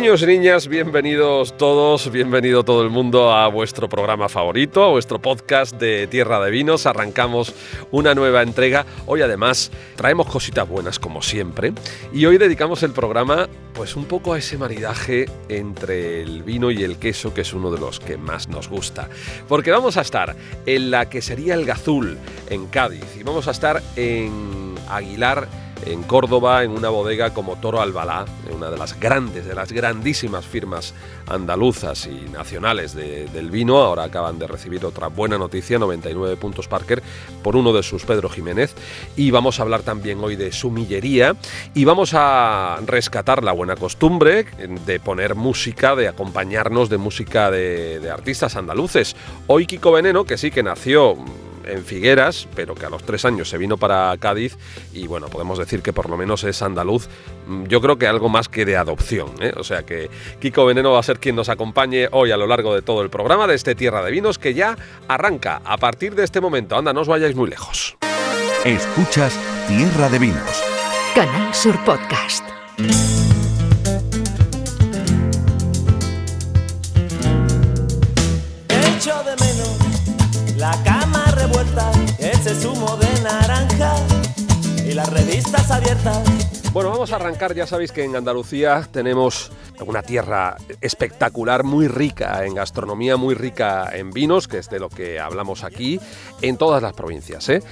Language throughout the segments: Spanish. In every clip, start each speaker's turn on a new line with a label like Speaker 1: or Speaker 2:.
Speaker 1: Niños niñas, bienvenidos todos, bienvenido todo el mundo a vuestro programa favorito, a vuestro podcast de Tierra de Vinos. Arrancamos una nueva entrega. Hoy además traemos cositas buenas como siempre y hoy dedicamos el programa pues un poco a ese maridaje entre el vino y el queso que es uno de los que más nos gusta. Porque vamos a estar en la que sería el Gazul en Cádiz y vamos a estar en Aguilar en Córdoba, en una bodega como Toro Albalá, una de las grandes, de las grandísimas firmas andaluzas y nacionales del vino. Ahora acaban de recibir otra buena noticia, 99 puntos Parker, por uno de sus, Pedro Jiménez. Y vamos a hablar también hoy de su millería y vamos a rescatar la buena costumbre de poner música, de acompañarnos de música de, de artistas andaluces. Hoy Kiko Veneno, que sí que nació en Figueras, pero que a los tres años se vino para Cádiz y bueno, podemos decir que por lo menos es andaluz, mm, yo creo que algo más que de adopción. ¿eh? O sea que Kiko Veneno va a ser quien nos acompañe hoy a lo largo de todo el programa de este Tierra de Vinos que ya arranca a partir de este momento. Anda, no os vayáis muy lejos.
Speaker 2: Escuchas Tierra de Vinos.
Speaker 3: Canal Sur Podcast.
Speaker 4: Ese zumo de naranja y las revistas abiertas.
Speaker 1: Bueno, vamos a arrancar. Ya sabéis que en Andalucía tenemos una tierra espectacular, muy rica en gastronomía, muy rica en vinos, que es de lo que hablamos aquí, en todas las provincias. ¿eh?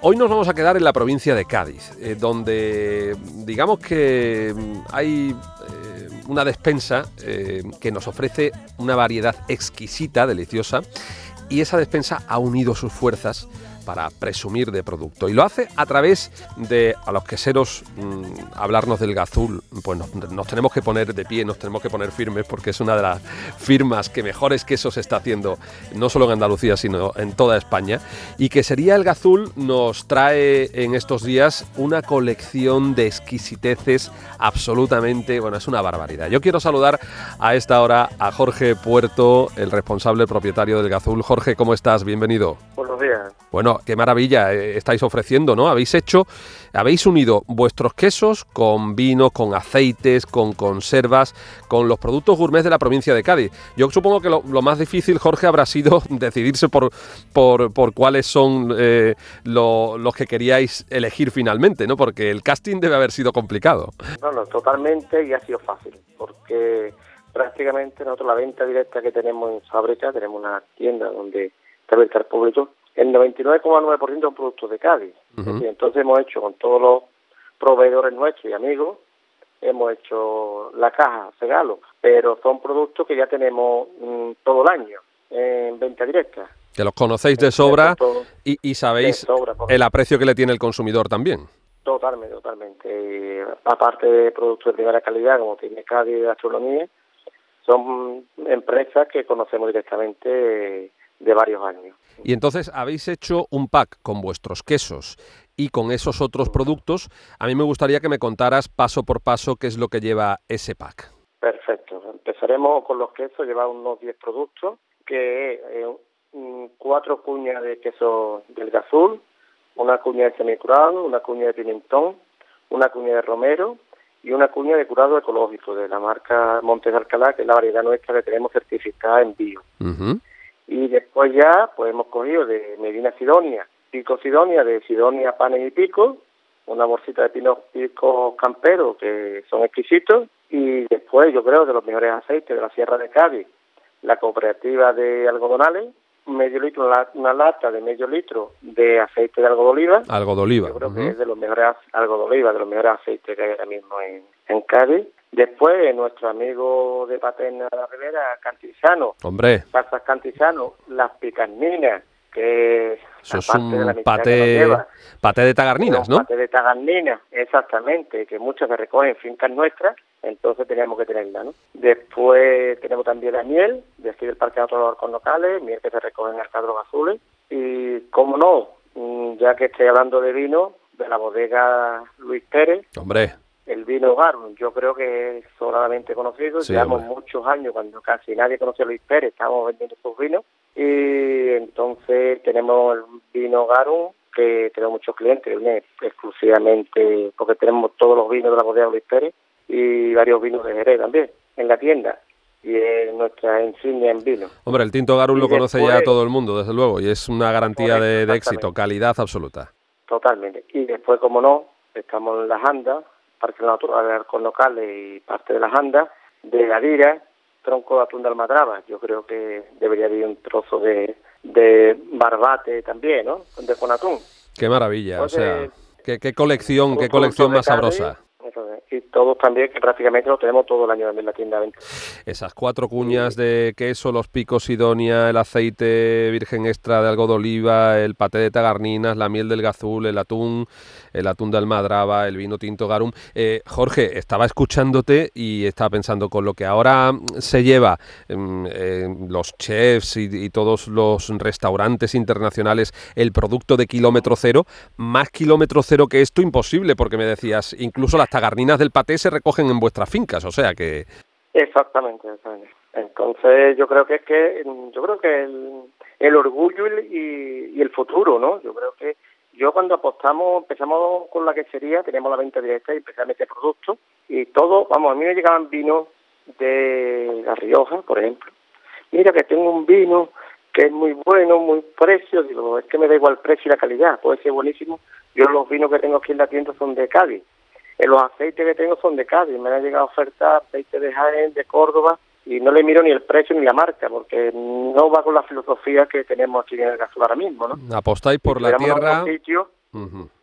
Speaker 1: Hoy nos vamos a quedar en la provincia de Cádiz, eh, donde digamos que hay eh, una despensa que nos ofrece una variedad exquisita, deliciosa, y esa despensa ha unido sus fuerzas para presumir de producto. Y lo hace a través de, a los queseros, mmm, hablarnos del gazul, pues nos, nos, tenemos que poner de pie, nos tenemos que poner firmes, porque es una de las firmas que mejores quesos está haciendo, no solo en Andalucía, sino en toda España. Y que sería el gazul nos trae en estos días una colección de exquisiteces absolutamente, bueno, es una barbaridad. Yo quiero saludar a esta hora a Jorge Puerto, el responsable propietario del gazul. Jorge, ¿cómo estás? Bienvenido.
Speaker 5: Buenos días.
Speaker 1: Bueno, qué maravilla eh, estáis ofreciendo, ¿no? Habéis hecho, habéis unido vuestros quesos con vino, con aceites, con conservas, con los productos gourmet de la provincia de Cádiz. Yo supongo que lo, lo más difícil, Jorge, habrá sido decidirse por, por, por cuáles son eh, lo, los que queríais elegir finalmente, ¿no? Porque el casting debe haber sido complicado.
Speaker 5: No, no, totalmente y ha sido fácil, porque prácticamente nosotros la venta directa que tenemos en fábrica, tenemos una tienda donde está abierta al público, el 99,9% son productos de Cádiz. Uh -huh. Y entonces hemos hecho con todos los proveedores nuestros y amigos, hemos hecho la caja, regalo, pero son productos que ya tenemos mmm, todo el año en venta directa.
Speaker 1: Que los conocéis de sobra y, y, sabéis sobra, el aprecio que le tiene el consumidor también.
Speaker 5: Totalmente, totalmente. Y aparte de productos de primera calidad, como tiene Cádiz de Gastronomía, son empresas que conocemos directamente de varios años.
Speaker 1: Y entonces habéis hecho un pack con vuestros quesos y con esos otros productos. A mí me gustaría que me contaras paso por paso qué es lo que lleva ese pack.
Speaker 5: Perfecto. Empezaremos con los quesos, lleva unos 10 productos, que eh, cuatro cuñas de queso del gazul, una cuña de semicurado, una cuña de pimentón, una cuña de romero y una cuña de curado ecológico de la marca Montes de Alcalá, que es la variedad nuestra que tenemos certificada en bio. Uh -huh y después ya pues hemos cogido de Medina Sidonia, pico Sidonia, de Sidonia panes y pico, una bolsita de pinos picos camperos que son exquisitos y después yo creo de los mejores aceites de la Sierra de Cádiz, la cooperativa de algodonales, medio litro, una, una lata de medio litro de aceite de algo de oliva.
Speaker 1: Algo de oliva.
Speaker 5: Yo creo uh -huh. que es de los mejores algo de oliva, de los mejores aceites que hay ahora mismo en, en Cádiz. Después, nuestro amigo de Paterna de la Rivera, Cantizano.
Speaker 1: Hombre.
Speaker 5: Pasas Cantizano, las picarninas, que
Speaker 1: Eso es un de paté, paté de tagarninas, ¿no?
Speaker 5: Paté de tagarninas, exactamente, que muchas se recogen en fincas nuestras, entonces teníamos que tenerla, ¿no? Después tenemos también la miel, de aquí del Parque de Autolor con locales, miel que se recoge en Arcadros Azules, y, cómo no, ya que estoy hablando de vino, de la bodega Luis Pérez.
Speaker 1: Hombre
Speaker 5: el vino Garum, yo creo que es solamente conocido.
Speaker 1: Sí,
Speaker 5: Llevamos muchos años cuando casi nadie conocía a Luis Pérez, estábamos vendiendo sus vinos. Y entonces tenemos el vino Garum, que tenemos muchos clientes, exclusivamente porque tenemos todos los vinos de la bodega Luis Pérez y varios vinos de Jerez también en la tienda. Y es nuestra insignia en vino.
Speaker 1: Hombre, el tinto Garum
Speaker 5: Y
Speaker 1: lo conoce ya todo el mundo, desde luego, y es una garantía de, de éxito, calidad absoluta.
Speaker 5: Totalmente. Y después, como no, estamos en las andas, Parque Natural de Arcos Locales y parte de las andas, de Gadira, tronco de atún de Almadraba. Yo creo que debería haber un trozo de, de barbate también, ¿no? De con atún.
Speaker 1: Qué maravilla, o sea, qué, qué colección, qué colección más sabrosa.
Speaker 5: Y todos también, que prácticamente lo tenemos todo el año en la tienda.
Speaker 1: Esas cuatro cuñas de queso, los picos sidonia, el aceite virgen extra de algo de oliva, el paté de tagarninas, la miel del gazul, el atún, el atún de almadraba, el vino tinto garum. Eh, Jorge, estaba escuchándote y estaba pensando con lo que ahora mm, se lleva mm, eh, los chefs y, y todos los restaurantes internacionales el producto de kilómetro cero, más kilómetro cero que esto imposible, porque me decías, incluso las tagarninas del paté se recogen en vuestras fincas, o sea que...
Speaker 5: Exactamente, exactamente. Entonces yo creo que es que yo creo que el, orgullo y, el- y, y el futuro, ¿no? Yo creo que yo cuando apostamos empezamos con la quesería, teníamos la venta directa y empecé a meter productos y todo, vamos, a mí me llegaban vinos de La Rioja, por ejemplo. Mira que tengo un vino que es muy bueno, muy precio, digo, es que me da igual el precio y la calidad, puede ser buenísimo. Yo los vinos que tengo aquí en la tienda son de Cádiz. Eh, Los aceites que tengo son de Cádiz, me han llegado ofertas aceite de Jaén, de Córdoba, y no le miro ni el precio ni la marca, porque no va con la filosofía que tenemos aquí en el Gasol ahora mismo, ¿no?
Speaker 1: Apostáis por
Speaker 5: Si
Speaker 1: la tierra.
Speaker 5: sitio,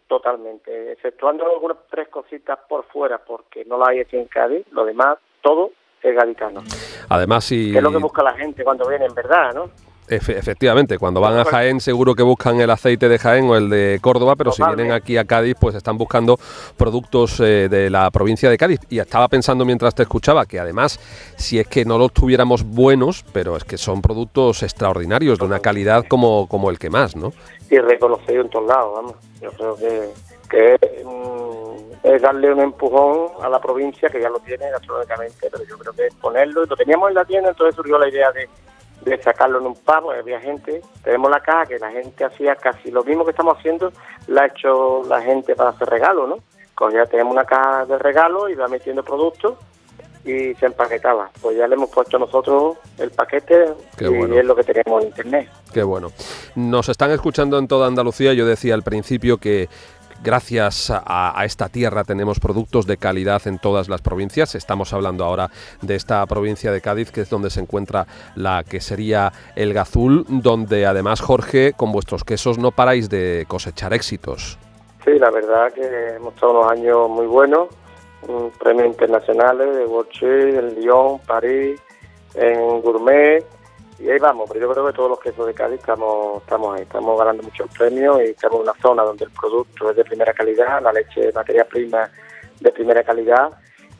Speaker 5: totalmente, exceptuando algunas tres cositas por fuera, porque no la hay aquí en Cádiz, lo demás, todo es gaditano.
Speaker 1: Además, si
Speaker 5: Que es lo que busca la gente cuando viene, en verdad, ¿no?
Speaker 1: Efe- efectivamente, cuando van a. Jaén seguro que buscan el aceite de Jaén o el de Córdoba, pero si vienen aquí a Cádiz, pues están buscando productos eh, de la provincia de Cádiz. Y estaba pensando mientras te escuchaba que además, si es que no los tuviéramos buenos, pero es que son productos extraordinarios, de una calidad como, como el que más, ¿no?
Speaker 5: y reconocido en todos lados, vamos. Yo creo que, que mm, es darle un empujón a la provincia que ya lo tiene gastronómicamente, pero yo creo que es ponerlo, y lo teníamos en la tienda, entonces surgió la idea de, de sacarlo en un porque había gente, tenemos la caja que la gente hacía casi lo mismo que estamos haciendo, la ha hecho la gente para hacer regalos, ¿no? Cogía, tenemos una caja de regalo y va metiendo productos y se empaquetaba. Pues ya le hemos puesto nosotros el paquete
Speaker 1: Qué
Speaker 5: y
Speaker 1: bueno.
Speaker 5: es lo que tenemos en internet.
Speaker 1: Qué bueno. Nos están escuchando en toda Andalucía. Yo decía al principio que gracias a, esta tierra tenemos productos de calidad en todas las provincias. Estamos hablando ahora de esta provincia de Cádiz, que es donde se encuentra la quesería El Gazul, donde además, Jorge, con vuestros quesos no paráis de cosechar éxitos.
Speaker 5: Sí, la verdad que hemos estado unos años muy buenos, premios internacionales de Borché, en Lyon, París, en Gourmet, y ahí vamos, pero yo creo que todos los quesos de Cádiz estamos, estamos ahí, estamos ganando muchos premios y estamos en una zona donde el producto es de primera calidad, la leche es materia prima de primera calidad,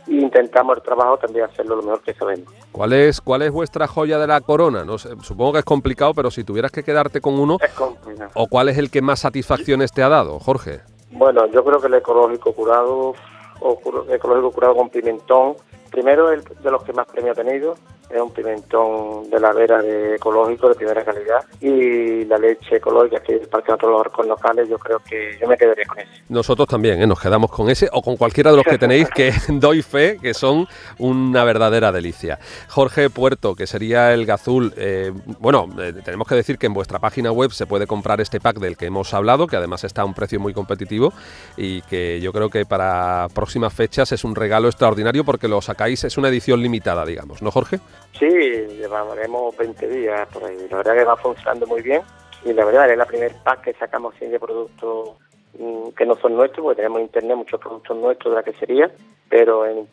Speaker 5: e intentamos el trabajo también hacerlo lo mejor que sabemos.
Speaker 1: ¿Cuál es, cuál es vuestra joya de la corona? No sé, supongo que es complicado, pero si tuvieras que quedarte con uno,
Speaker 5: Es complicado.
Speaker 1: ¿o cuál es el que más satisfacciones te ha dado, Jorge?
Speaker 5: Bueno, yo creo que el ecológico curado o ecológico curado con pimentón, primero el de los que más premio ha tenido, es un pimentón de la vera de ecológico de primera calidad y la leche ecológica que es Natural de los Arcos Locales, yo creo que yo me quedaría con ese.
Speaker 1: Nosotros también, ¿eh? nos quedamos con ese o con cualquiera de los que tenéis que doy fe que son una verdadera delicia. Jorge Puerto, que sería el Gazul. eh, bueno, eh, tenemos que decir que en vuestra página web se puede comprar este pack del que hemos hablado, que además está a un precio muy competitivo y que yo creo que para próximas fechas es un regalo extraordinario porque lo sacáis, es una edición limitada, digamos, ¿no, Jorge?
Speaker 5: Sí, llevaremos 20 días por ahí. La verdad que va funcionando muy bien y la verdad es la primer pack que sacamos de productos mm, que no son nuestros, porque tenemos en internet muchos productos nuestros de la quesería, pero en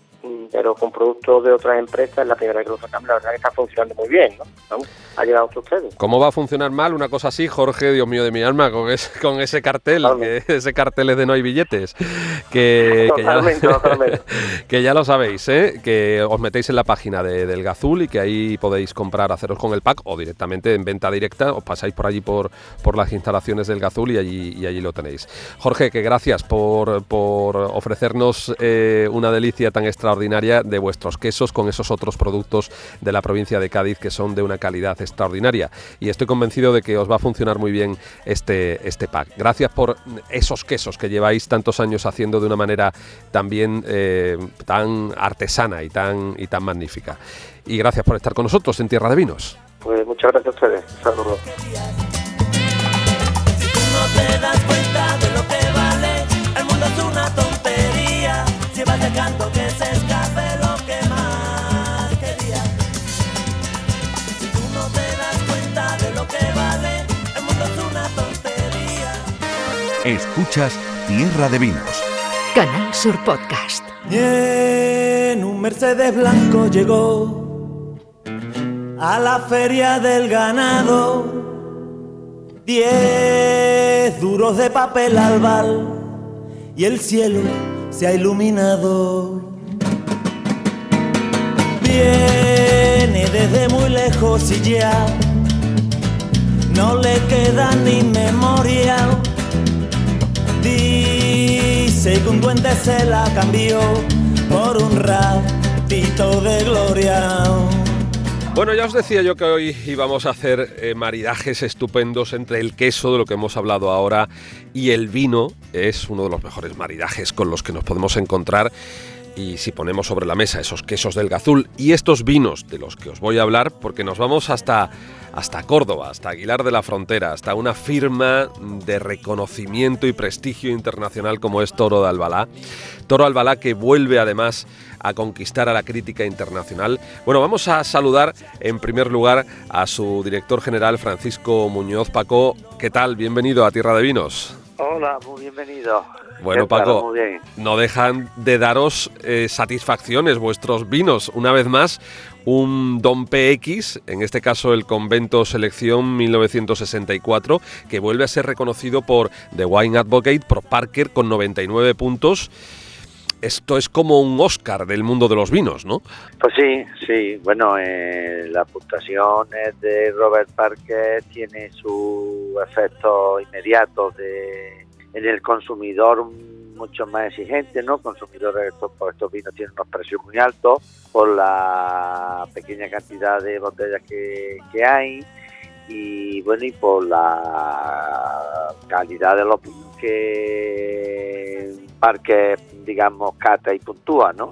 Speaker 5: pero con productos de otras empresas es la primera vez que lo sacamos, la verdad que está funcionando muy bien, ¿no? Ha llegado hasta ustedes.
Speaker 1: ¿Cómo va a funcionar mal una cosa así, Jorge, Dios mío de mi alma, con ese, con ese cartel, que, ese cartel es de no hay billetes? Que, que, ya, que ya lo sabéis, ¿eh? que os metéis en la página de, del Gazul y que ahí podéis comprar, haceros con el pack o directamente en venta directa, os pasáis por allí por, por las instalaciones del Gazul y allí, y allí lo tenéis. Jorge, que gracias por, por ofrecernos eh, una delicia tan extraordinaria de vuestros quesos con esos otros productos de la provincia de Cádiz que son de una calidad extraordinaria. Y estoy convencido de que os va a funcionar muy bien este, este pack. Gracias por esos quesos que lleváis tantos años haciendo de una manera también eh, tan artesana y tan, y tan magnífica. Y gracias por estar con nosotros en Tierra de Vinos.
Speaker 5: Pues muchas gracias a ustedes. Saludos.
Speaker 4: no te das cuenta de lo que vale, el mundo es una tontería. Si vas dejando que
Speaker 2: Escuchas Tierra de Vinos.
Speaker 3: Canal Sur Podcast.
Speaker 4: Y en un Mercedes blanco llegó a la feria del ganado. Diez duros de papel albal y el cielo se ha iluminado. Viene desde muy lejos y ya no le queda ni memoria. Dice que se la cambió por un ratito de gloria.
Speaker 1: Bueno, ya os decía yo que hoy íbamos a hacer eh, maridajes estupendos entre el queso, de lo que hemos hablado ahora, y el vino. Es uno de los mejores maridajes con los que nos podemos encontrar. Y si ponemos sobre la mesa esos quesos del Gazul y estos vinos de los que os voy a hablar, porque nos vamos hasta, hasta Córdoba, hasta Aguilar de la Frontera, hasta una firma de reconocimiento y prestigio internacional como es Toro de Albalá. Toro Albalá que vuelve además a conquistar a la crítica internacional. Bueno, vamos a saludar en primer lugar a su director general Francisco Muñoz Paco. ¿Qué tal? Bienvenido a Tierra de Vinos.
Speaker 6: Hola, muy bienvenido.
Speaker 1: Bueno. Paco,
Speaker 6: Muy bien.
Speaker 1: no dejan de daros eh, satisfacciones vuestros vinos. Una vez más, un Don PX, en este caso el Convento Selección 1964, que vuelve a ser reconocido por The Wine Advocate, por Parker, con 99 puntos. Esto es como un Oscar del mundo de los vinos, ¿no?
Speaker 6: Pues sí, sí. Bueno, eh, la puntuación es de Robert Parker tiene su efecto inmediato de, en el consumidor mucho más exigente, ¿no? Consumidores estos, por estos vinos tienen unos precios muy altos por la pequeña cantidad de botellas que, que hay y bueno y por la calidad de los vinos que Parker digamos cata y puntúa, ¿no?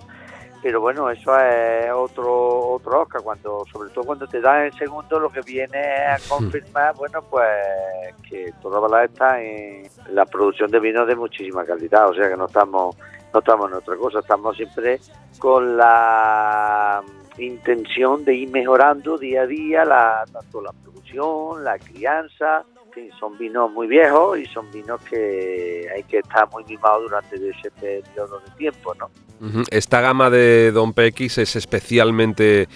Speaker 6: Pero bueno, eso es otro otro Oscar, cuando, sobre todo cuando te dan el segundo, lo que viene a confirmar, bueno, pues que Toro Balá está en la producción de vinos de muchísima calidad, o sea que no estamos, no estamos en otra cosa, estamos siempre con la intención de ir mejorando día a día la, tanto la producción, la crianza, fin, son vinos muy viejos y son vinos que hay que estar muy mimados durante ese periodo de tiempo, ¿no?
Speaker 1: Esta gama de Don PX es especialmente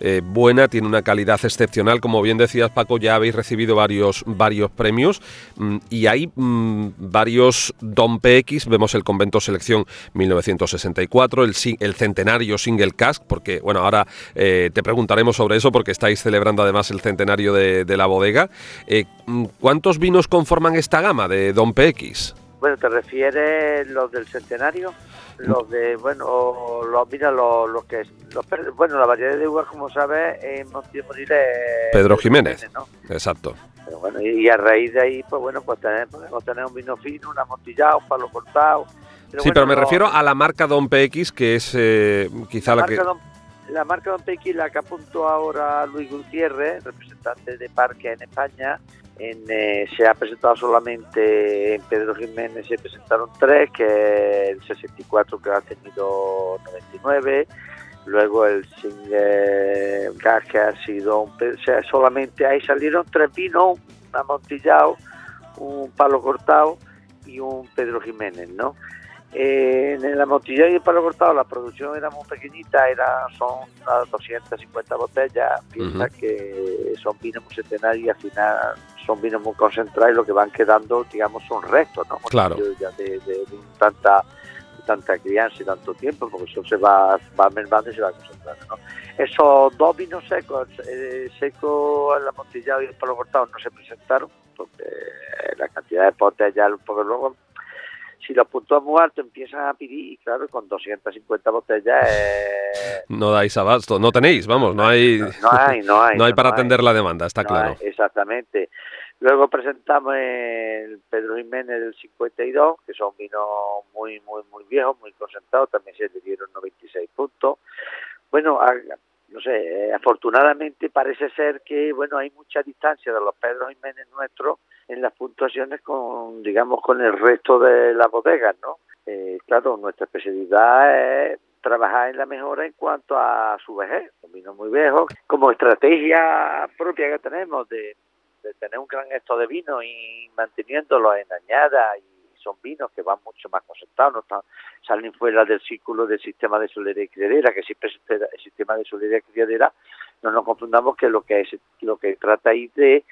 Speaker 1: eh, buena, tiene una calidad excepcional. Como bien decías, Paco, ya habéis recibido varios, varios premios mm, y hay mm, varios Don PX. Vemos el Convento Selección 1964, el, el centenario Single Cask, porque, bueno, ahora eh, te preguntaremos sobre eso porque estáis celebrando además el centenario de, de la bodega. Eh, mm, ¿Cuántos vinos conforman esta gama de Don PX?
Speaker 6: Bueno, ¿te refieres los del centenario? Los de, bueno, los, mira, los, los que, los, bueno, la variedad de uvas, como sabes, en Montiel es
Speaker 1: Pedro Jiménez.
Speaker 6: ¿no?
Speaker 1: Exacto.
Speaker 6: Pero bueno, y, y a raíz de ahí, pues bueno, pues tener- podemos tener un vino fino, un amontillado, un palo cortado.
Speaker 1: sí,
Speaker 6: bueno,
Speaker 1: pero me refiero a la marca Don PX, que es eh, quizá la,
Speaker 6: la
Speaker 1: que...
Speaker 6: Don- la marca Don Pequi, la que apuntó ahora Luis Gutiérrez, representante de Parque en España, en, eh, se ha presentado solamente en Pedro Jiménez, se presentaron tres, que el 64 que ha tenido 99, luego el single gas que ha sido un, o sea, solamente ahí salieron tres vinos, un amontillado, un palo cortado y un Pedro Jiménez, ¿no? Eh, en el amontillado y el palo cortado la producción era muy pequeñita, era, son unas 250 botellas, piensa que son vinos muy centenarios y al final son vinos muy concentrados y lo que van quedando, digamos, son restos, ¿no?
Speaker 1: Claro.
Speaker 6: Ya de, de- de tanta tanta crianza y tanto tiempo, porque eso se va, va mermando y se va concentrando, ¿no? Esos dos vinos secos, eh, seco, el amontillado y el palo cortado, no se presentaron, porque la cantidad de botellas, un poco luego, si los puntos muy altos empiezan a pedir, y claro, con 250 botellas eh,
Speaker 1: No dais abasto, no tenéis, vamos, no hay,
Speaker 6: no hay, no hay.
Speaker 1: no hay para
Speaker 6: no
Speaker 1: atender la demanda, está claro.
Speaker 6: hay, exactamente. Luego presentamos el Pedro Jiménez del 52, que son vinos muy, muy, muy viejos, muy concentrados, también se le dieron 96 puntos. Bueno, a- no sé, eh, afortunadamente parece ser que, bueno, hay mucha distancia de los Pedro Jiménez nuestros en las puntuaciones con, digamos, con el resto de las bodegas, ¿no? Eh, claro, nuestra especialidad es trabajar en la mejora en cuanto a su vejez, un vino muy viejo, como estrategia propia que tenemos de, tener un gran esto de vino y manteniéndolo en añada y son vinos que van mucho más concentrados, no están, salen fuera del círculo del sistema de solería y criadera, que siempre el sistema de solería y criadera, no nos confundamos que lo que es lo que trata ahí de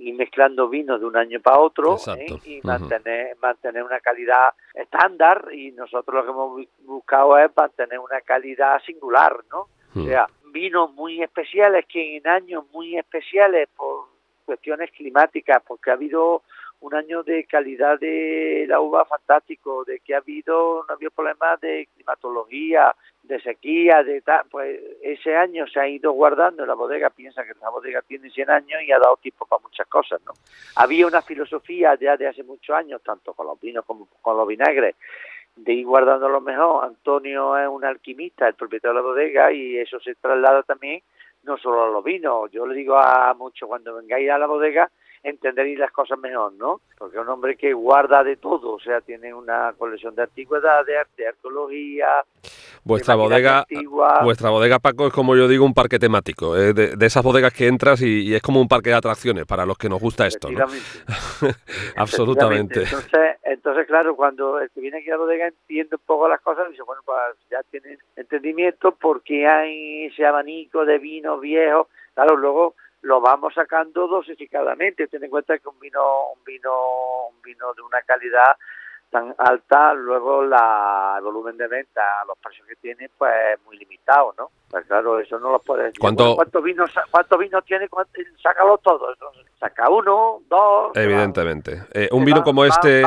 Speaker 6: ir mezclando vinos de un año para otro. ¿eh? y mantener mantener una calidad estándar y nosotros lo que hemos bu- buscado es mantener una calidad singular, ¿no? O
Speaker 1: Mm.
Speaker 6: sea, vinos muy especiales que en años muy especiales por cuestiones climáticas, porque ha habido un año de calidad de la uva fantástico, de que ha habido, no ha habido problemas de climatología, de sequía, de tal, pues ese año se ha ido guardando en la bodega, piensa que la bodega tiene 100 años y ha dado tiempo para muchas cosas, ¿no? Había una filosofía ya de hace muchos años, tanto con los vinos como con los vinagres, de ir guardando lo mejor. Antonio es un alquimista, el propietario de la bodega, y eso se traslada también no solo a los vinos. Yo le digo a muchos cuando vengáis a la bodega, entenderéis las cosas mejor, ¿no? Porque es un hombre que guarda de todo, o sea, tiene una colección de antigüedades, de arqueología,
Speaker 1: Vuestra
Speaker 6: de
Speaker 1: bodega,
Speaker 6: antigua.
Speaker 1: vuestra bodega, Paco, es como yo digo, un parque temático, eh, de, de esas bodegas que entras y, y es como un parque de atracciones para los que nos gusta esto, ¿no? Absolutamente.
Speaker 6: Entonces, entonces, claro, cuando el que viene aquí a la bodega entiende un poco las cosas, dice, bueno, pues ya tiene entendimiento porque hay ese abanico de vinos viejos. Claro, luego lo vamos sacando dosificadamente. Ten en cuenta que un vino, un vino, un vino de una calidad tan alta, luego la, el volumen de venta, los precios que tiene, pues es muy limitado, ¿no? Pues claro, eso no lo puedes decir.
Speaker 1: ¿Cuánto-
Speaker 6: Bueno, ¿Cuántos vinos, cuántos vinos tiene? ¿Cuánto- Sácalo todo. Saca uno, dos. va.
Speaker 1: Evidentemente. Eh, un vino
Speaker 6: va-
Speaker 1: como
Speaker 6: va-
Speaker 1: este,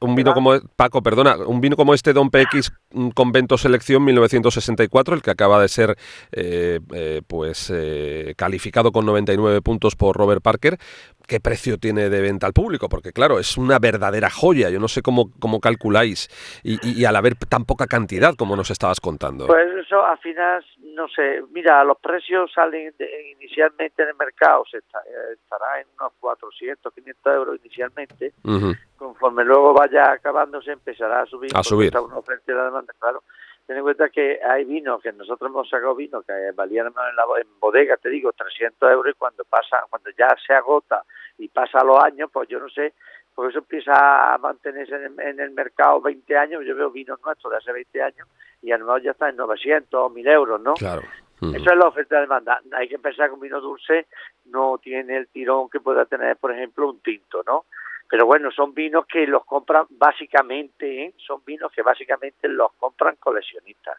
Speaker 1: un vino como Paco, perdona, un vino como este Don PX Convento Selección 1964, el que acaba de ser eh, eh, pues eh, calificado con 99 puntos por Robert Parker. ¿Qué precio tiene de venta al público? Porque claro, es una verdadera joya. Yo no sé cómo, cómo calculáis y, y- y al haber tan poca cantidad como nos estabas contando.
Speaker 6: Pues eso al final, no sé, mira, los precios salen de- inicialmente en el mercado, se está- eh, estará en unos 400, 500 euros inicialmente,
Speaker 1: Ujú.
Speaker 6: Conforme luego vaya acabándose empezará a subir.
Speaker 1: A subir.
Speaker 6: Está una oferta y la demanda, claro. Ten en cuenta que hay vinos que nosotros hemos sacado vinos que valían en, la, en bodega, te digo, 300 euros y cuando pasa, cuando ya se agota y pasa los años, pues yo no sé, porque eso empieza a mantenerse en el, en el mercado 20 años, yo veo vinos nuestros de hace 20 años y a lo mejor ya está en 900, 1000 euros, ¿no?
Speaker 1: Claro.
Speaker 6: Eso es la oferta de demanda. Hay que pensar que un vino dulce no tiene el tirón que pueda tener, por ejemplo, un tinto, ¿no? Pero bueno, son vinos que los compran básicamente, ¿eh? son vinos que básicamente los compran coleccionistas.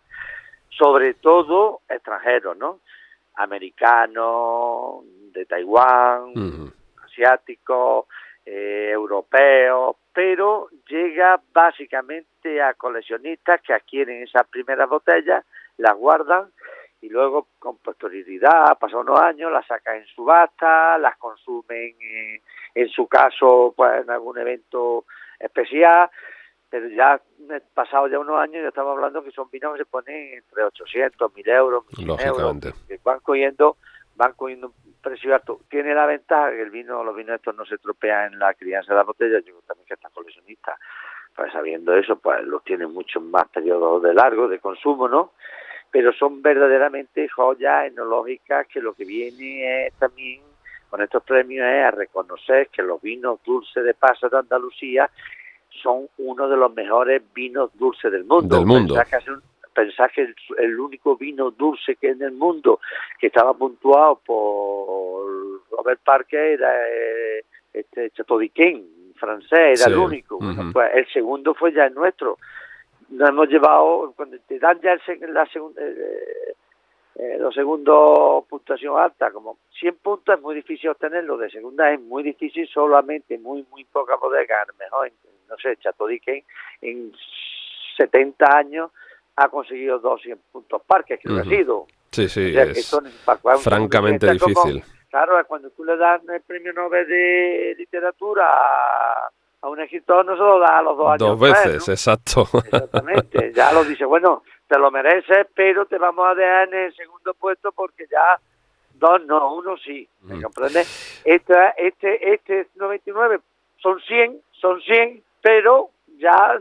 Speaker 6: Sobre todo extranjeros, ¿no? Americanos, de Taiwán,
Speaker 1: Ujú.
Speaker 6: asiáticos, eh, europeos, pero llega básicamente a coleccionistas que adquieren esas primeras botellas, las guardan y luego con posterioridad, pasados unos años, las sacan en subasta, las consumen eh, en su caso pues en algún evento especial, pero ya eh, pasado ya unos años ya estamos hablando que son vinos que se ponen entre 800, 1000 euros, 1100 euros, que van cogiendo, van cogiendo un precio alto. Tiene la ventaja que el vino, los vinos estos no se tropean en la crianza de la botella, yo también que está coleccionista, pues sabiendo eso, pues los tiene mucho más periodos de largo de consumo, ¿no? Pero son verdaderamente joyas enológicas que lo que viene es también con estos premios es a reconocer que los vinos dulces de Paso de Andalucía son uno de los mejores vinos dulces del mundo.
Speaker 1: Del mundo.
Speaker 6: Pensás que, un- que el, el único vino dulce que hay en el mundo que estaba puntuado por Robert Parker era eh, este Chateau francés, era
Speaker 1: Sí.
Speaker 6: el único. Bueno, pues el segundo fue ya el nuestro. Nos hemos llevado, cuando te dan ya el la segunda, eh, eh, los segundos puntuación alta, como 100 puntos es muy difícil obtenerlo, de segunda es muy difícil, solamente muy, muy pocas bodegas, a lo mejor, en, no sé, Chateau d'Yquem, en 70 años ha conseguido 200 puntos parques, que
Speaker 1: Ujú.
Speaker 6: ha sido.
Speaker 1: Sí, sí,
Speaker 6: O sea,
Speaker 1: es
Speaker 6: esto para
Speaker 1: francamente
Speaker 6: es como-
Speaker 1: difícil.
Speaker 6: claro, es cuando tú le das el premio Nobel de literatura a, a un escritor, no se lo da a los dos años.
Speaker 1: Dos veces,
Speaker 6: ¿no?
Speaker 1: exacto.
Speaker 6: Exactamente, ya lo dice, bueno, te lo mereces, pero te vamos a dejar en el segundo puesto porque ya dos no, uno sí, ¿me
Speaker 1: Mm.
Speaker 6: comprendes? Este, este, este 99 son 100, son 100, pero ya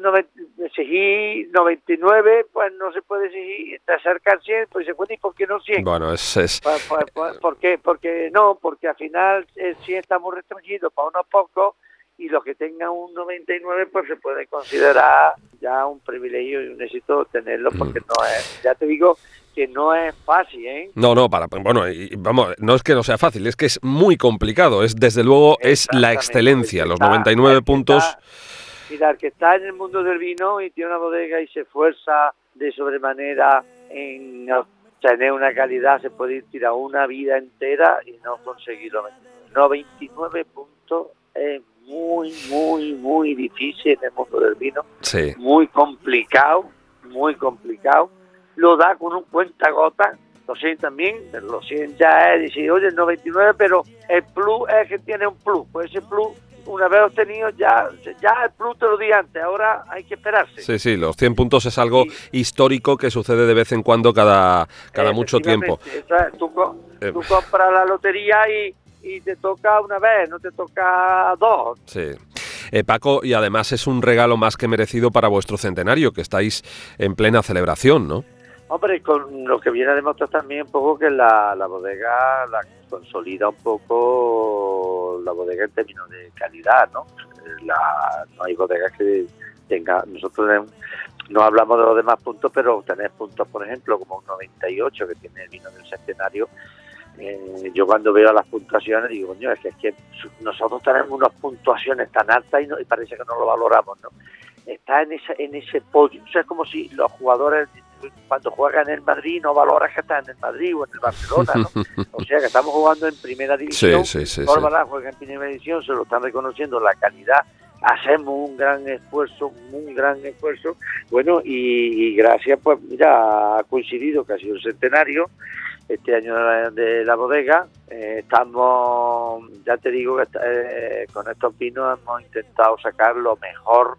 Speaker 6: exigí 99, pues no se puede exigir, te acerca al 100, pues se puede, ¿y por qué no 100?
Speaker 1: Bueno, es, es
Speaker 6: Pues, pues, pues, ¿Por qué? Porque no, porque al final el 100 está muy restringido para unos pocos y los que tengan un 99 pues se puede considerar ya un privilegio y un éxito tenerlo porque
Speaker 1: Mm.
Speaker 6: no es, ya te digo que no es fácil, ¿eh?
Speaker 1: No, no, para, bueno, y, vamos, no es que no sea fácil, es que es muy complicado. Es desde luego es la excelencia, los
Speaker 6: está-
Speaker 1: 99
Speaker 6: el que
Speaker 1: puntos.
Speaker 6: está- mira, el que está en el mundo del vino y tiene una bodega y se esfuerza de sobremanera en tener una calidad, se puede ir tirar una vida entera y no conseguir los 29. 99 puntos es muy, muy, muy difícil en el mundo del vino,
Speaker 1: Sí,
Speaker 6: muy complicado, muy complicado. Lo da con un cuentagota, los 100 también, los 100 ya es decir, oye, el 99, pero el plus es que tiene un plus, pues ese plus, una vez obtenido, ya, ya el plus te lo di antes, ahora hay que esperarse.
Speaker 1: sí, sí, los 100 puntos es algo histórico que sucede de vez en cuando cada, cada mucho tiempo.
Speaker 6: Efectivamente, eso es, tú, co-
Speaker 1: Eh,
Speaker 6: tú compras la lotería y, y te toca una vez, no te toca dos.
Speaker 1: Sí. Eh, Paco, y además es un regalo más que merecido para vuestro centenario, que estáis en plena celebración, ¿no?
Speaker 6: Hombre, con lo que viene a demostrar también un poco que la, la bodega la consolida un poco la bodega en términos de calidad, ¿no? La, no hay bodegas que tenga, nosotros no hablamos de los demás puntos, pero tener puntos, por ejemplo, como un 98 que tiene el vino del centenario, eh, yo cuando veo las puntuaciones digo, coño, es que, es que nosotros tenemos unas puntuaciones tan altas y, no- y parece que no lo valoramos, ¿no? Está en ese, en ese podio. O sea, es como si los jugadores cuando juegan en el Madrid no valoras que están en el Madrid o en el Barcelona, ¿no? O sea, que estamos jugando en primera división.
Speaker 1: sí, sí, sí.
Speaker 6: Bárbara juega en primera división, se lo están reconociendo la calidad. Hacemos un gran esfuerzo, un gran esfuerzo. Bueno, y, y gracias, pues mira, ha coincidido que ha sido el centenario este año de la, de la bodega. Eh, estamos, ya te digo que eh, con estos vinos hemos intentado sacar lo mejor,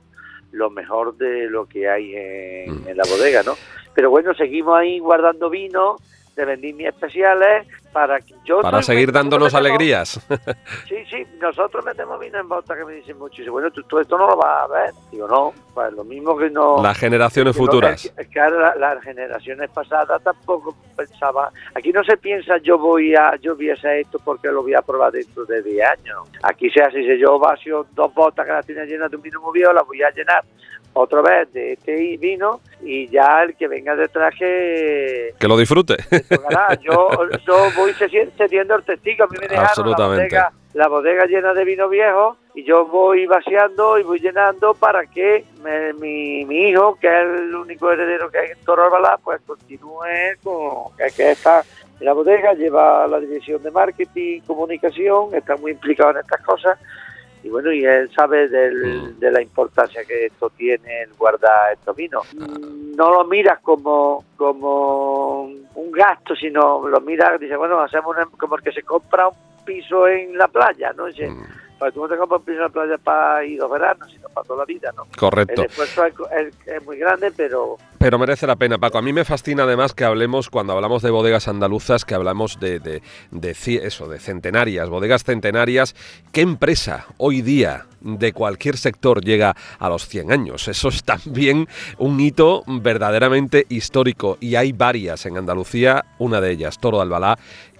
Speaker 6: lo mejor de lo que hay en,
Speaker 1: Mm.
Speaker 6: en la bodega, ¿no? Pero bueno, seguimos ahí guardando vino de vendimias especiales para que yo
Speaker 1: Para seguir dándonos
Speaker 6: metemos-
Speaker 1: alegrías.
Speaker 6: Sí, sí, nosotros metemos vino en bota que me dicen mucho. Y bueno, tú, tú esto no lo vas a ver. Digo, no, pues lo mismo que no.
Speaker 1: Las generaciones futuras.
Speaker 6: es que- ahora la- las generaciones pasadas tampoco pensaba. Aquí no se piensa yo voy a yo voy a hacer esto porque lo voy a probar dentro de 10 años. Aquí se hace, si yo vacío dos botas que las tiene llenas de un vino muy viejo, las voy a llenar otra vez de este vino y ya el que venga detrás que
Speaker 1: Que lo disfrute.
Speaker 6: Yo, yo voy cedi- cediendo el testigo. A mí me dejaron
Speaker 1: Absolutamente.
Speaker 6: La, bodega, la bodega llena de vino viejo y yo voy vaciando y voy llenando para que me- mi, mi hijo, que es el único heredero que hay en Toro Albalá, pues continúe con que, que está en la bodega, lleva la dirección de marketing, comunicación, está muy implicado en estas cosas. Y bueno, y él sabe del-
Speaker 1: Mm.
Speaker 6: de la importancia que esto tiene el guardar estos vinos. Mm, No lo miras como, como un gasto, sino lo miras, dice, bueno, hacemos una- como el que se compra un piso en la playa, ¿no? Dice,
Speaker 1: Mm,
Speaker 6: pues tú no te compras un piso en la playa para ir dos veranos, sino para toda la vida, ¿no?
Speaker 1: Correcto.
Speaker 6: El esfuerzo es, es- es muy grande, pero
Speaker 1: Pero merece la pena, Paco. A mí me fascina además que hablemos, cuando hablamos de bodegas andaluzas, que hablamos de, de, eso, de centenarias, bodegas centenarias. ¿Qué empresa hoy día de cualquier sector llega a los 100 años? Eso es también un hito verdaderamente histórico y hay varias en Andalucía, una de ellas, Toro de Albalá,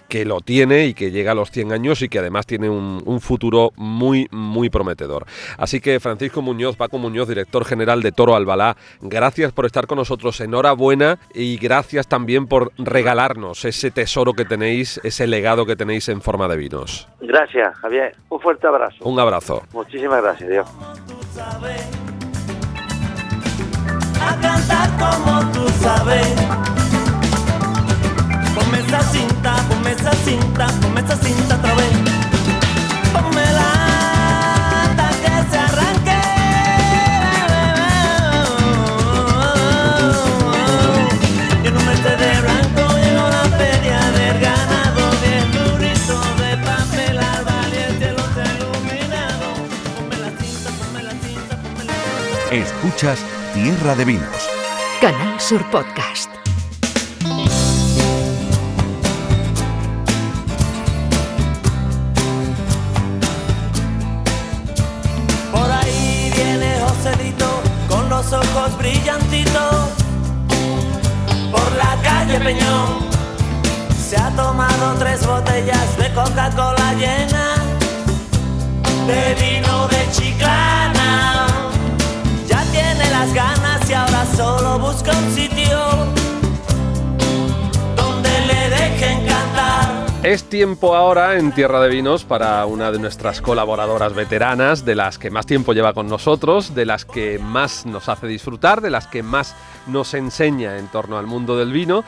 Speaker 1: que lo tiene y que llega a los 100 años y que además tiene un, un futuro muy, muy prometedor. Así que Francisco Muñoz, Paco Muñoz, director general de Toro Albalá, gracias por estar con nosotros, enhorabuena y gracias también por regalarnos ese tesoro que tenéis, ese legado que tenéis en forma de vinos.
Speaker 6: Gracias, Javier. Un fuerte abrazo.
Speaker 1: Un abrazo.
Speaker 6: Muchísimas gracias, Dios.
Speaker 4: A cantar como tú sabes. Ponme esa cinta, ponme esa cinta, ponme esa cinta otra vez. Pónmela hasta que se arranque. Y en un Mercedes blanco llegó la feria del ganado. Diez burritos de papel al valiente, el cielo iluminado. Ponme la cinta, ponme la cinta, ponme la cinta.
Speaker 2: Escuchas Tierra de Vinos.
Speaker 3: Canal Sur Podcast.
Speaker 4: Ojos brillantitos. Por la calle Peñón se ha tomado tres botellas de Coca-Cola llena de vino de chiclana. Ya tiene las ganas y ahora solo busca un sitio
Speaker 1: Es tiempo ahora en Tierra de Vinos para una de nuestras colaboradoras veteranas, de las que más tiempo lleva con nosotros, de las que más nos hace disfrutar, de las que más nos enseña en torno al mundo del vino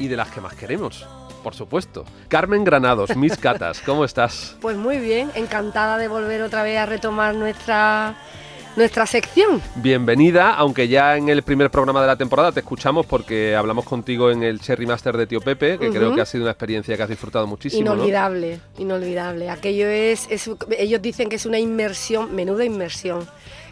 Speaker 1: y de las que más queremos, por supuesto. Carmen Granados, Miss Catas, ¿cómo estás?
Speaker 7: Pues muy bien, encantada de volver otra vez a retomar nuestra, nuestra sección.
Speaker 1: Bienvenida, aunque ya en el primer programa de la temporada te escuchamos porque hablamos contigo en el Cherry Master de Tío Pepe, que creo que ha sido una experiencia que has disfrutado muchísimo. ¿no?
Speaker 7: Inolvidable, inolvidable. Aquello es, es- ellos dicen que es una inmersión, menuda inmersión.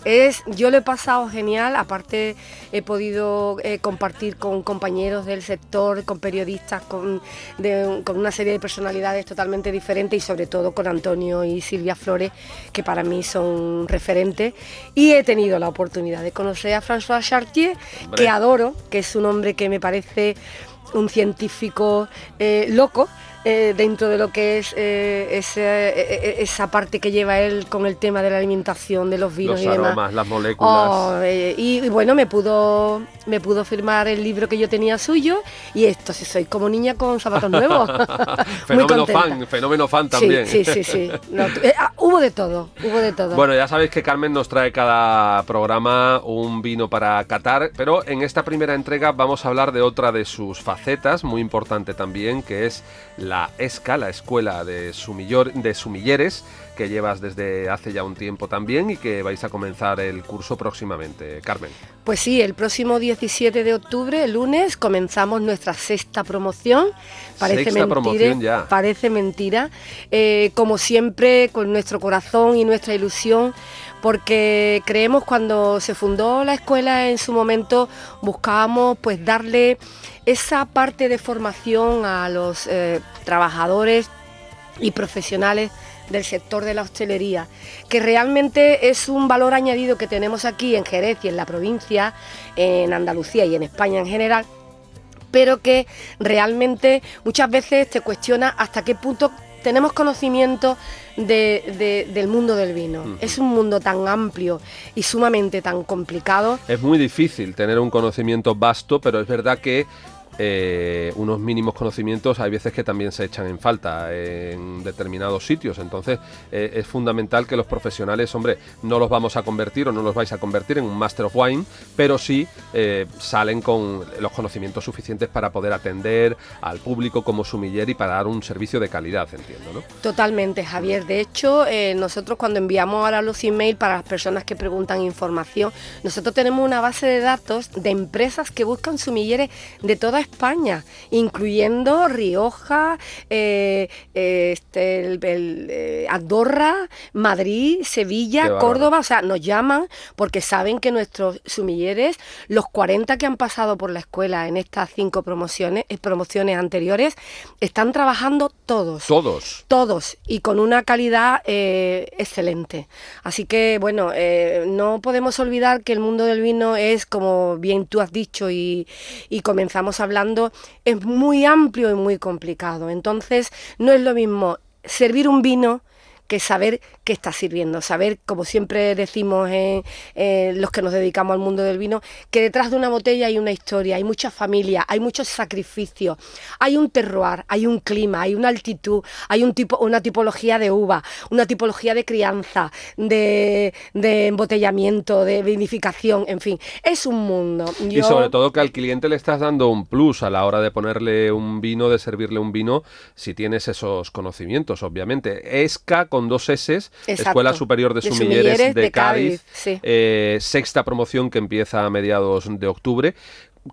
Speaker 7: Es, yo lo he pasado genial, aparte he podido eh, compartir con compañeros del sector, con periodistas, con, de- con una serie de personalidades totalmente diferentes y sobre todo con Antonio y Silvia Flores, que para mí son referentes. Y he tenido la oportunidad de conocer a François Chartier,
Speaker 1: Hombre.
Speaker 7: que adoro, que es un hombre que me parece un científico eh, loco eh, dentro de lo que es eh, ese- eh, eh, esa parte que lleva él con el tema de la alimentación, de los vinos
Speaker 1: Los
Speaker 7: y demás.
Speaker 1: aromas, las moléculas.
Speaker 7: Oh, eh, y, y bueno, me pudo, me pudo firmar el libro que yo tenía suyo y esto, si soy como niña con zapatos nuevos.
Speaker 1: Fenómeno fan, fenómeno fan también.
Speaker 7: Sí, sí, sí. No, ah, hubo de todo, hubo de todo.
Speaker 1: Bueno, ya sabéis que Carmen nos trae cada programa un vino para catar, pero en esta primera entrega vamos a hablar de otra de sus facetas, muy importante también, que es la ESCA, la Escuela de, Sumillor- de Sumilleres, que llevas desde hace ya un tiempo también y que vais a comenzar el curso próximamente. Carmen.
Speaker 7: Pues sí, el próximo 17 de octubre, el lunes, comenzamos nuestra sexta promoción. Parece
Speaker 1: Sexta
Speaker 7: mentira,
Speaker 1: promoción ya.
Speaker 7: Parece mentira. Eh, como siempre, con nuestro corazón y nuestra ilusión, porque creemos cuando se fundó la escuela en su momento, buscábamos pues darle esa parte de formación a los eh, trabajadores y profesionales del sector de la hostelería, que realmente es un valor añadido que tenemos aquí en Jerez y en la provincia, en Andalucía y en España en general, pero que realmente muchas veces te cuestiona hasta qué punto tenemos conocimiento de- de- del mundo del vino. Es un mundo tan amplio y sumamente tan complicado
Speaker 1: Es muy difícil tener un conocimiento vasto, pero es verdad que eh, unos mínimos conocimientos hay veces que también se echan en falta en determinados sitios. Entonces eh, es fundamental que los profesionales, hombre, no los vamos a convertir o no los vais a convertir en un Master of Wine, pero sí eh, salen con los conocimientos suficientes para poder atender al público como sumiller y para dar un servicio de calidad, entiendo, ¿no?
Speaker 7: Totalmente, Javier. De hecho, nosotros cuando enviamos ahora los emails para las personas que preguntan información, nosotros tenemos una base de datos de empresas que buscan sumilleres de toda incluyendo Rioja, eh, eh, este, el- el, eh, Andorra, Madrid, Sevilla. Córdoba. O sea, nos llaman porque saben que nuestros sumilleres, los 40 que han pasado por la escuela en estas cinco promociones, promociones anteriores, están trabajando todos.
Speaker 1: Todos.
Speaker 7: Todos y con una calidad excelente. Así que, bueno, no podemos olvidar que el mundo del vino es, como bien tú has dicho y, y comenzamos hablando hablando es muy amplio y muy complicado. Entonces, no es lo mismo servir un vino que saber qué está sirviendo, saber, como siempre decimos en, en los que nos dedicamos al mundo del vino, que detrás de una botella hay una historia, hay mucha familia, hay muchos sacrificios, hay un terroir, hay un clima, hay una altitud, hay un tipo, una tipología de uva, una tipología de crianza, de, de embotellamiento, de vinificación, en fin, es un mundo.
Speaker 1: Y sobre todo que al cliente le estás dando un plus a la hora de ponerle un vino, de servirle un vino, si tienes esos conocimientos, obviamente. ESCA con dos S. Escuela Superior de
Speaker 7: De
Speaker 1: Sumilleres, de,
Speaker 7: de
Speaker 1: Cádiz,
Speaker 7: Cádiz, sí.
Speaker 1: eh, sexta promoción que empieza a mediados de octubre.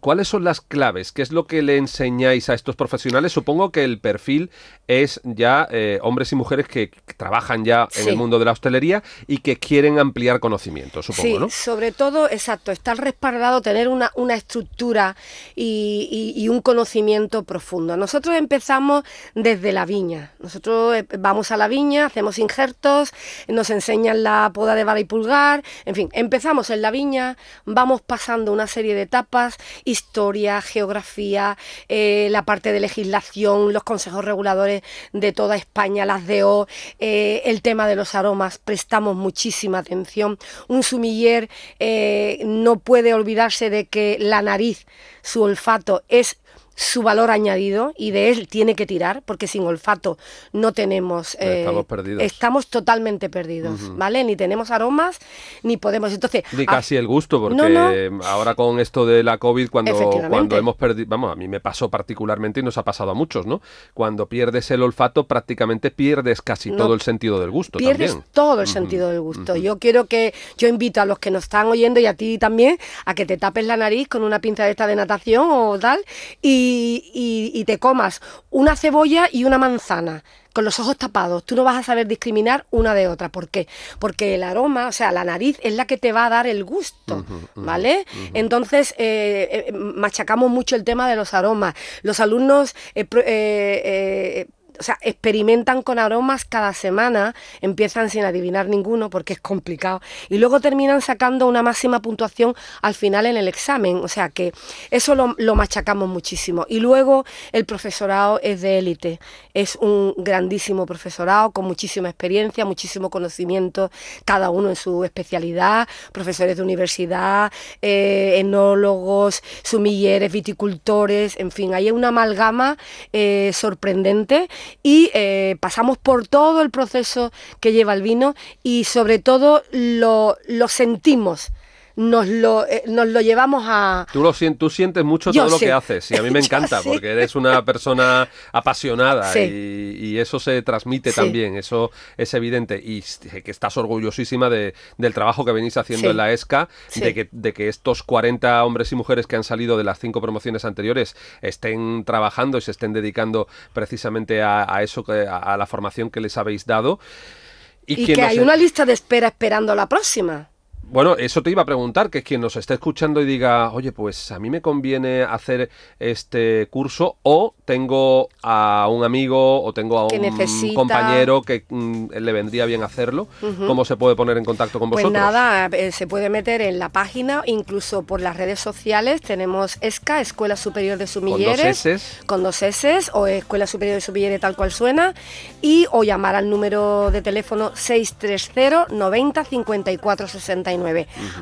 Speaker 1: ¿Cuáles son las claves? ¿Qué es lo que le enseñáis a estos profesionales? Supongo que el perfil es ya eh, hombres y mujeres que trabajan ya en el mundo de la hostelería y que quieren ampliar conocimientos, supongo,
Speaker 7: sí,
Speaker 1: ¿no?
Speaker 7: sobre todo, exacto, estar respaldado, tener una, una estructura y, y- y un conocimiento profundo. Nosotros empezamos desde la viña. Nosotros eh, vamos a la viña, hacemos injertos, nos enseñan la poda de vara y pulgar, en fin, empezamos en la viña, vamos pasando una serie de etapas, historia, geografía, eh, la parte de legislación, los consejos reguladores de toda España, las DO, eh, el tema de los aromas, prestamos muchísima atención. Un sumiller eh, no puede olvidarse de que la nariz, su olfato, es su valor añadido y de él tiene que tirar, porque sin olfato no tenemos... eh,
Speaker 1: Estamos perdidos.
Speaker 7: Estamos totalmente perdidos, ¿vale? Ni tenemos aromas, ni podemos... Entonces,
Speaker 1: Ni
Speaker 7: ah,
Speaker 1: casi el gusto, porque
Speaker 7: No, no.
Speaker 1: ahora con esto de la COVID, cuando, cuando hemos perdido, vamos, a mí me pasó particularmente y nos ha pasado a muchos, ¿no? Cuando pierdes el olfato, prácticamente pierdes casi
Speaker 7: No.
Speaker 1: todo el sentido del gusto
Speaker 7: pierdes
Speaker 1: también.
Speaker 7: todo el sentido del gusto. Yo quiero que, yo invito a los que nos están oyendo y a ti también, a que te tapes la nariz con una pinza de esta de natación o tal y, y- y te comas una cebolla y una manzana con los ojos tapados. Tú no vas a saber discriminar una de otra. ¿Por qué? Porque el aroma, o sea, la nariz es la que te va a dar el gusto, ¿vale? Entonces, eh, eh, machacamos mucho el tema de los aromas. Los alumnos... eh, o sea, experimentan con aromas cada semana, empiezan sin adivinar ninguno porque es complicado y luego terminan sacando una máxima puntuación al final en el examen. O sea que eso lo, machacamos muchísimo. Y luego el profesorado es de élite, es un grandísimo profesorado con muchísima experiencia, muchísimo conocimiento, cada uno en su especialidad, profesores de universidad, eh, enólogos, sumilleres, viticultores, en fin, hay una amalgama eh, sorprendente y eh, pasamos por todo el proceso que lleva el vino y sobre todo lo, lo sentimos, nos lo, eh, nos lo llevamos a...
Speaker 1: Tú, lo tú sientes mucho
Speaker 7: Yo
Speaker 1: todo lo que haces y a mí me encanta porque eres una persona apasionada
Speaker 7: Sí.
Speaker 1: y, y eso se transmite
Speaker 7: Sí.
Speaker 1: también, eso es evidente y sé que estás orgullosísima de- del trabajo que venís haciendo
Speaker 7: Sí.
Speaker 1: en la ESCA, de, que, de que estos 40 hombres y mujeres que han salido de las cinco promociones anteriores estén trabajando y se estén dedicando precisamente a, a eso, que- a, a la formación que les habéis dado.
Speaker 7: Y, que hay una lista de espera esperando la próxima.
Speaker 1: Bueno, eso te iba a preguntar, que quien nos esté escuchando y diga, oye, pues a mí me conviene hacer este curso o tengo a un amigo o tengo a un compañero que mm, le vendría bien hacerlo, ¿cómo se puede poner en contacto con
Speaker 7: Pues
Speaker 1: vosotros?
Speaker 7: nada, eh, se puede meter en la página, incluso por las redes sociales. Tenemos ESCA, Escuela Superior de Sumilleres. Con dos S, o Escuela Superior de Sumilleres tal cual suena. Y o llamar al número de teléfono 630 90 54 69.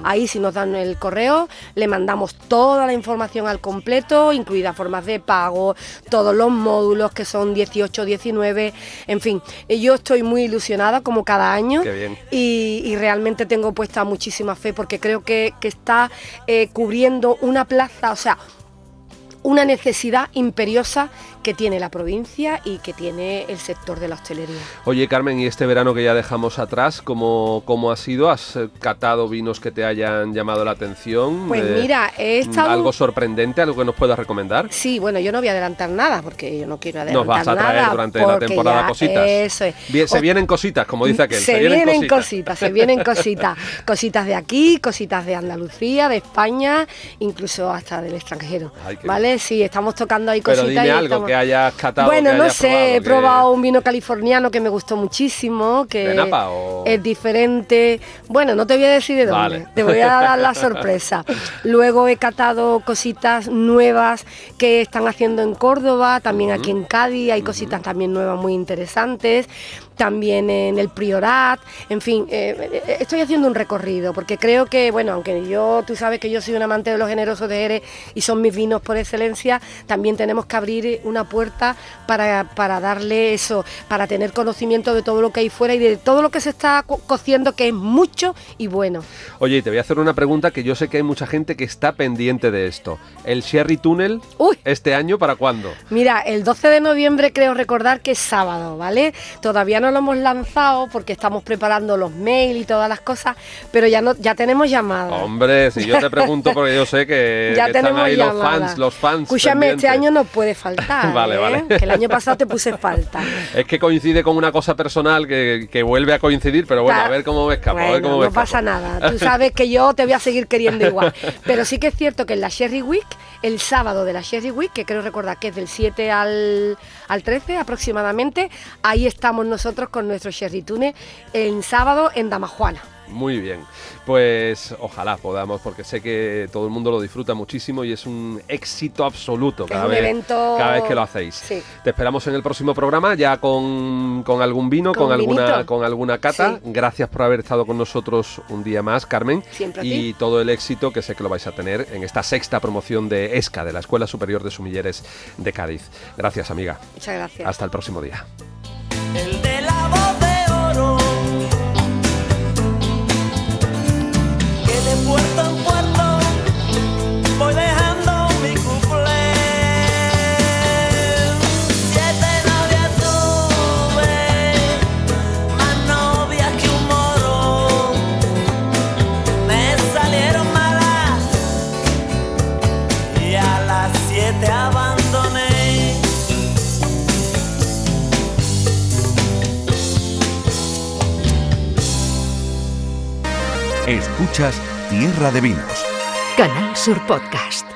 Speaker 7: Ahí si nos dan el correo, le mandamos toda la información al completo, incluidas formas de pago, todos los módulos que son 18, 19, en fin. eh, Yo estoy muy ilusionada como cada año y, y realmente tengo puesta muchísima fe porque creo que, que está eh, cubriendo una plaza, o sea, una necesidad imperiosa que tiene la provincia y que tiene el sector de la hostelería.
Speaker 1: Oye, Carmen, y este verano que ya dejamos atrás, ¿cómo, cómo ha sido? ¿Has eh, catado vinos que te hayan llamado la atención?
Speaker 7: Pues
Speaker 1: Eh,
Speaker 7: mira, he estado...
Speaker 1: ¿Algo sorprendente, algo que nos puedas recomendar?
Speaker 7: Sí, bueno, yo no voy a adelantar nada porque yo no quiero adelantar
Speaker 1: Nos vas a traer
Speaker 7: nada
Speaker 1: durante la temporada
Speaker 7: ya-
Speaker 1: cositas.
Speaker 7: Eso es.
Speaker 1: Bien, se
Speaker 7: O-
Speaker 1: vienen cositas, como dice aquel.
Speaker 7: Se, vienen, cositas. se vienen cositas. Cositas de aquí, cositas de Andalucía, de España, incluso hasta del extranjero.
Speaker 1: Ay,
Speaker 7: ¿Vale? Sí, estamos tocando ahí
Speaker 1: Pero
Speaker 7: cositas.
Speaker 1: dime
Speaker 7: y
Speaker 1: algo,
Speaker 7: estamos-
Speaker 1: ¿qué hayas catado.
Speaker 7: Bueno, no sé,
Speaker 1: probado,
Speaker 7: he
Speaker 1: que-
Speaker 7: probado un vino californiano que me gustó muchísimo, que
Speaker 1: ¿De Napa o...?
Speaker 7: es diferente. Bueno, no te voy a decir de dónde,
Speaker 1: Vale.
Speaker 7: te voy a dar la sorpresa. Luego he catado cositas nuevas que están haciendo en Córdoba, también aquí en Cádiz hay cositas también nuevas muy interesantes, también en el Priorat, en fin, eh, eh, estoy haciendo un recorrido porque creo que, bueno, aunque yo, tú sabes que yo soy un amante de los generosos de Jerez y son mis vinos por excelencia, también tenemos que abrir una puerta para, para darle eso, para tener conocimiento de todo lo que hay fuera y de todo lo que se está co- cociendo, que es mucho y bueno.
Speaker 1: Oye, y te voy a hacer una pregunta que yo sé que hay mucha gente que está pendiente de esto. ¿El Sherry Tunnel
Speaker 7: Uy.
Speaker 1: este año para cuándo?
Speaker 7: Mira, el 12 de noviembre creo recordar que es sábado, ¿vale? Todavía no lo hemos lanzado porque estamos preparando los mails y todas las cosas, pero ya no, ya tenemos llamada.
Speaker 1: Hombre, si yo te pregunto porque yo sé que,
Speaker 7: ya
Speaker 1: que están
Speaker 7: tenemos
Speaker 1: ahí los fans, los fans.
Speaker 7: Escúchame, este año no puede faltar.
Speaker 1: Vale,
Speaker 7: ¿eh?
Speaker 1: vale.
Speaker 7: Que el año pasado te puse falta.
Speaker 1: Es que coincide con una cosa personal que, que vuelve a coincidir, pero bueno, a ver cómo me escapo, a ver
Speaker 7: Bueno,
Speaker 1: cómo me
Speaker 7: no pasa nada. Tú sabes que yo te voy a seguir queriendo igual. Pero sí que es cierto que en la Sherry Week, el sábado de la Sherry Week, que creo recordar que es del 7 al, al 13 aproximadamente, ahí estamos nosotros con nuestro Sherry Tune en sábado en Damajuana.
Speaker 1: Muy bien, pues ojalá podamos, porque sé que todo el mundo lo disfruta muchísimo y es un éxito absoluto cada, vez,
Speaker 7: evento-
Speaker 1: cada vez que lo hacéis.
Speaker 7: Sí.
Speaker 1: Te esperamos en el próximo programa ya con, con algún vino, con,
Speaker 7: Con
Speaker 1: alguna,
Speaker 7: vinito.
Speaker 1: con alguna cata.
Speaker 7: Sí.
Speaker 1: Gracias por haber estado con nosotros un día más, Carmen.
Speaker 7: Siempre a
Speaker 1: y
Speaker 7: ti.
Speaker 1: todo el éxito que sé que lo vais a tener en esta sexta promoción de ESCA, de la Escuela Superior de Sumilleres de Cádiz. Gracias, amiga.
Speaker 7: Muchas gracias.
Speaker 1: Hasta el próximo día.
Speaker 4: El
Speaker 2: Escuchas Tierra de Vinos.
Speaker 3: Canal Sur Podcast.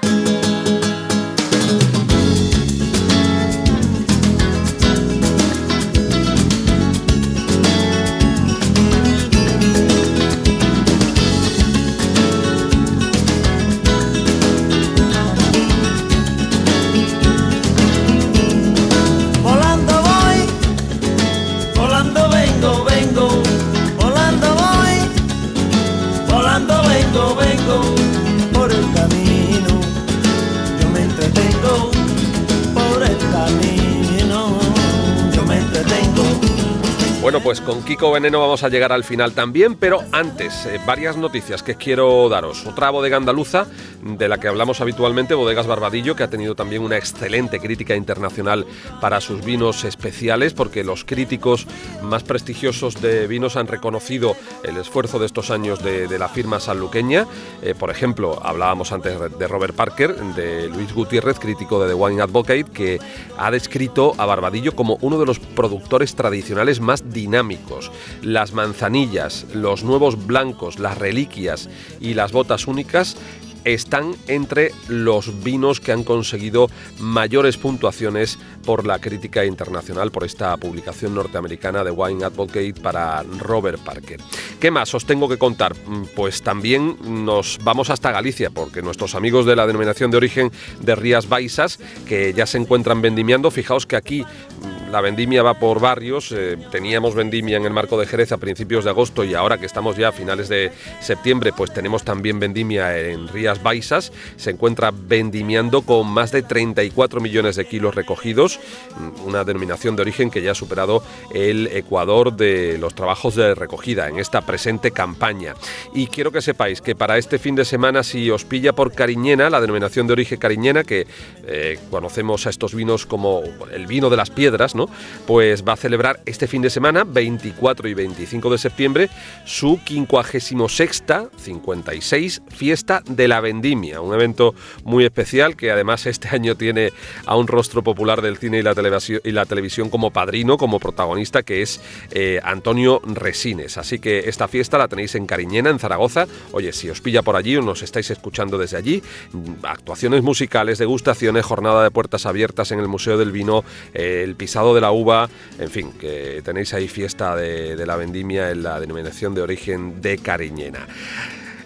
Speaker 1: Bueno, pues con Kiko Veneno vamos a llegar al final también, pero antes, eh, varias noticias que quiero daros. Otra bodega andaluza de la que hablamos habitualmente, Bodegas Barbadillo, que ha tenido también una excelente crítica internacional para sus vinos especiales, porque los críticos más prestigiosos de vinos han reconocido el esfuerzo de estos años de, la firma sanluqueña. Eh, por ejemplo, hablábamos antes de Robert Parker, de Luis Gutiérrez, crítico de The Wine Advocate, que ha descrito a Barbadillo como uno de los productores tradicionales más dinámicos. Las manzanillas, los nuevos blancos, las reliquias y las botas únicas están entre los vinos que han conseguido mayores puntuaciones por la crítica internacional por esta publicación norteamericana de Wine Advocate para Robert Parker. ¿Qué más os tengo que contar? Mm, Pues también nos vamos hasta Galicia, porque nuestros amigos de la denominación de origen de Rías Baixas, que ya se encuentran vendimiando, fijaos que aquí mm, la vendimia va por barrios, eh, teníamos vendimia en el marco de Jerez a principios de agosto y ahora que estamos ya a finales de septiembre, pues tenemos también vendimia en Rías Baixas, se encuentra vendimiando con más de 34 millones de kilos recogidos, mm, una denominación de origen que ya ha superado el Ecuador de los trabajos de recogida en esta presente campaña. Y quiero que sepáis que para este fin de semana, si os pilla por Cariñena, la denominación de origen Cariñena, que eh, conocemos a estos vinos como el vino de las piedras, ¿no? Pues va a celebrar este fin de semana, 24 y 25 de septiembre, su 56 56 Fiesta de la Vendimia, un evento muy especial que además este año tiene a un rostro popular del cine y la televisión, y la televisión como padrino, como protagonista, que es eh, Antonio Resines. Así que esta fiesta la tenéis en Cariñena, en Zaragoza. Oye, si os pilla por allí o nos estáis escuchando desde allí, mm, actuaciones musicales, degustaciones, jornada de puertas abiertas en el Museo del Vino, eh, el pisado de la uva, en fin, que tenéis ahí fiesta de, de la vendimia en la denominación de origen de Cariñena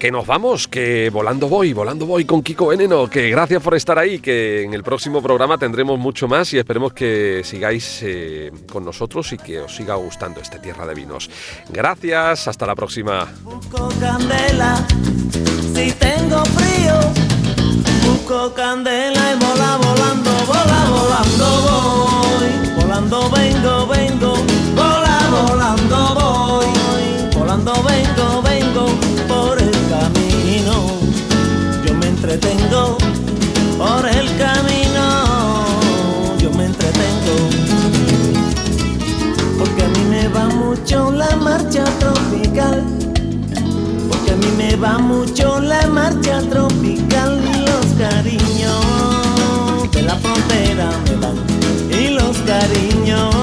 Speaker 1: que nos vamos, que volando voy, volando voy con Kiko Veneno, que gracias por estar ahí, que en el próximo programa tendremos mucho más y esperemos que sigáis eh, con nosotros y que os siga gustando este Tierra de Vinos. Gracias, hasta la próxima.
Speaker 4: Va mucho la marcha tropical y los cariños de la frontera me van. Y los cariños